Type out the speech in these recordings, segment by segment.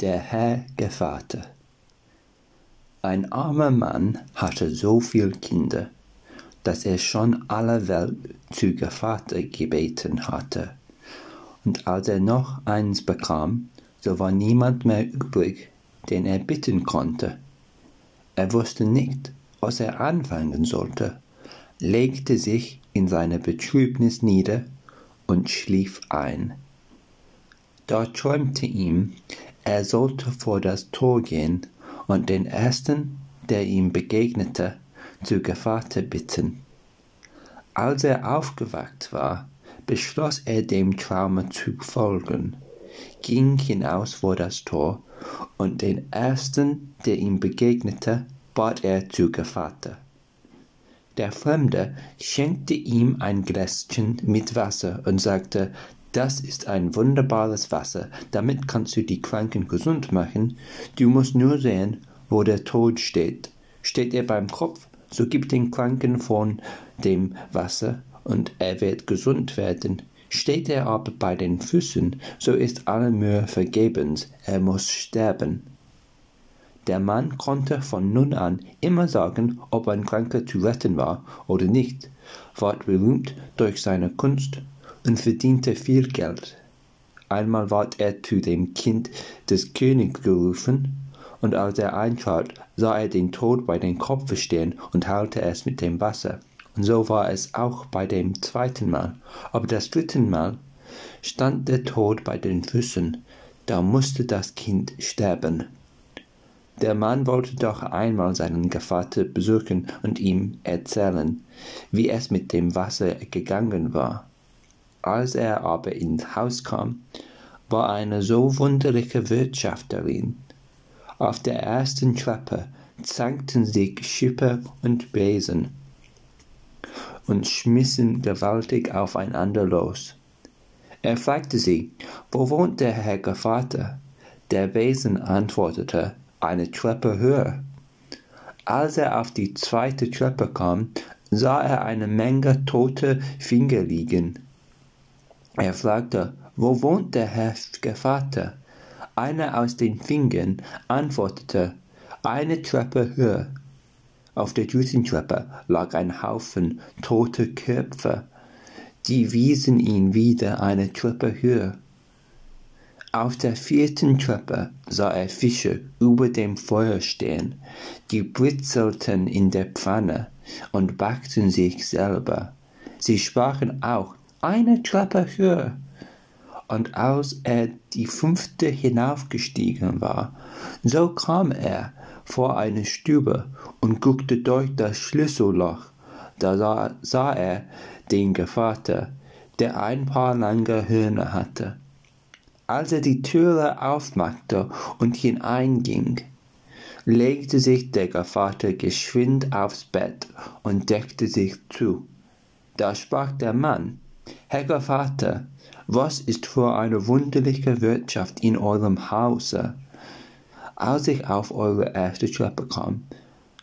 Der Herr Gevatter. Ein armer Mann hatte so viel Kinder, dass er schon alle Welt zu Gevatter gebeten hatte. Und als er noch eins bekam, so war niemand mehr übrig, den er bitten konnte. Er wusste nicht, was er anfangen sollte, legte sich in seiner Betrübnis nieder und schlief ein. Da träumte ihm, er sollte vor das Tor gehen und den ersten, der ihm begegnete, zu Gevatter bitten. Als er aufgewacht war, beschloss er dem Traume zu folgen, ging hinaus vor das Tor, und den ersten, der ihm begegnete, bat er zu Gevatter. Der Fremde schenkte ihm ein Gläschen mit Wasser und sagte, das ist ein wunderbares Wasser, damit kannst du die Kranken gesund machen. Du musst nur sehen, wo der Tod steht. Steht er beim Kopf, so gib den Kranken von dem Wasser und er wird gesund werden. Steht er aber bei den Füßen, so ist alle Mühe vergebens, er muss sterben. Der Mann konnte von nun an immer sagen, ob ein Kranker zu retten war oder nicht, ward berühmt durch seine Kunst und verdiente viel Geld. Einmal ward er zu dem Kind des Königs gerufen, und als er eintrat, sah er den Tod bei den Kopf stehen und heilte es mit dem Wasser. Und so war es auch bei dem zweiten Mal. Aber das dritte Mal stand der Tod bei den Füßen, da musste das Kind sterben. Der Mann wollte doch einmal seinen Gevatter besuchen und ihm erzählen, wie es mit dem Wasser gegangen war. Als er aber ins Haus kam, war eine so wunderliche Wirtschafterin. Auf der ersten Treppe zankten sich Schippe und Besen und schmissen gewaltig aufeinander los. Er fragte sie, wo wohnt der Herr Gevatter? Der Besen antwortete, eine Treppe höher. Als er auf die zweite Treppe kam, sah er eine Menge tote Finger liegen. Er fragte, wo wohnt der Herr Gevatter? Einer aus den Fingern antwortete, eine Treppe höher. Auf der dritten Treppe lag ein Haufen toter Köpfe. Die wiesen ihn wieder eine Treppe höher. Auf der vierten Treppe sah er Fische über dem Feuer stehen, die britzelten in der Pfanne und backten sich selber. Sie sprachen auch eine Treppe höher. Und als er die fünfte hinaufgestiegen war, so kam er vor eine Stube und guckte durch das Schlüsselloch. Da sah, sah er den Gevatter, der ein paar lange Hörner hatte. Als er die Türe aufmachte und hineinging, legte sich der Gevatter geschwind aufs Bett und deckte sich zu. Da sprach der Mann, Herr Vater, was ist für eine wunderliche Wirtschaft in eurem Hause? Als ich auf eure erste Treppe kam,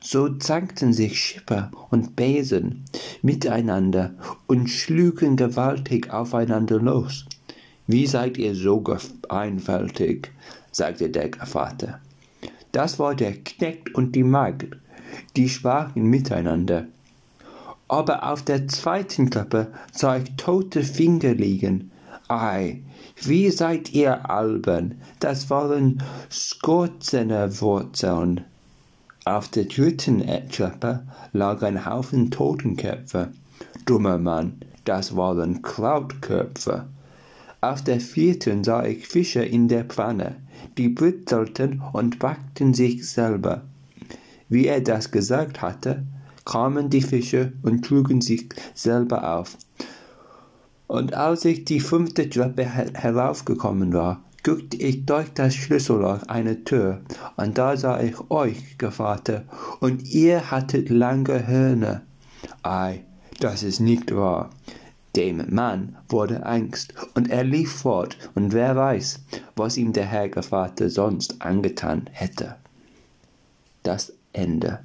so zankten sich Schipper und Besen miteinander und schlugen gewaltig aufeinander los. Wie seid ihr so einfältig? sagte der Vater. Das war der Knecht und die Magd, die sprachen miteinander aber auf der zweiten Treppe sah ich tote Finger liegen. Ei, wie seid ihr albern, das waren Wurzeln. Auf der dritten Treppe lag ein Haufen Totenköpfe. Dummer Mann, das waren Krautköpfe. Auf der vierten sah ich Fische in der Pfanne, die britzelten und backten sich selber. Wie er das gesagt hatte, kamen die Fische und trugen sich selber auf. Und als ich die fünfte Treppe heraufgekommen war, guckte ich durch das Schlüsselloch eine Tür, und da sah ich euch, Gevatter, und ihr hattet lange Hörner. Ei, das ist nicht wahr. Dem Mann wurde Angst, und er lief fort, und wer weiß, was ihm der Herr Gevatter sonst angetan hätte. Das Ende.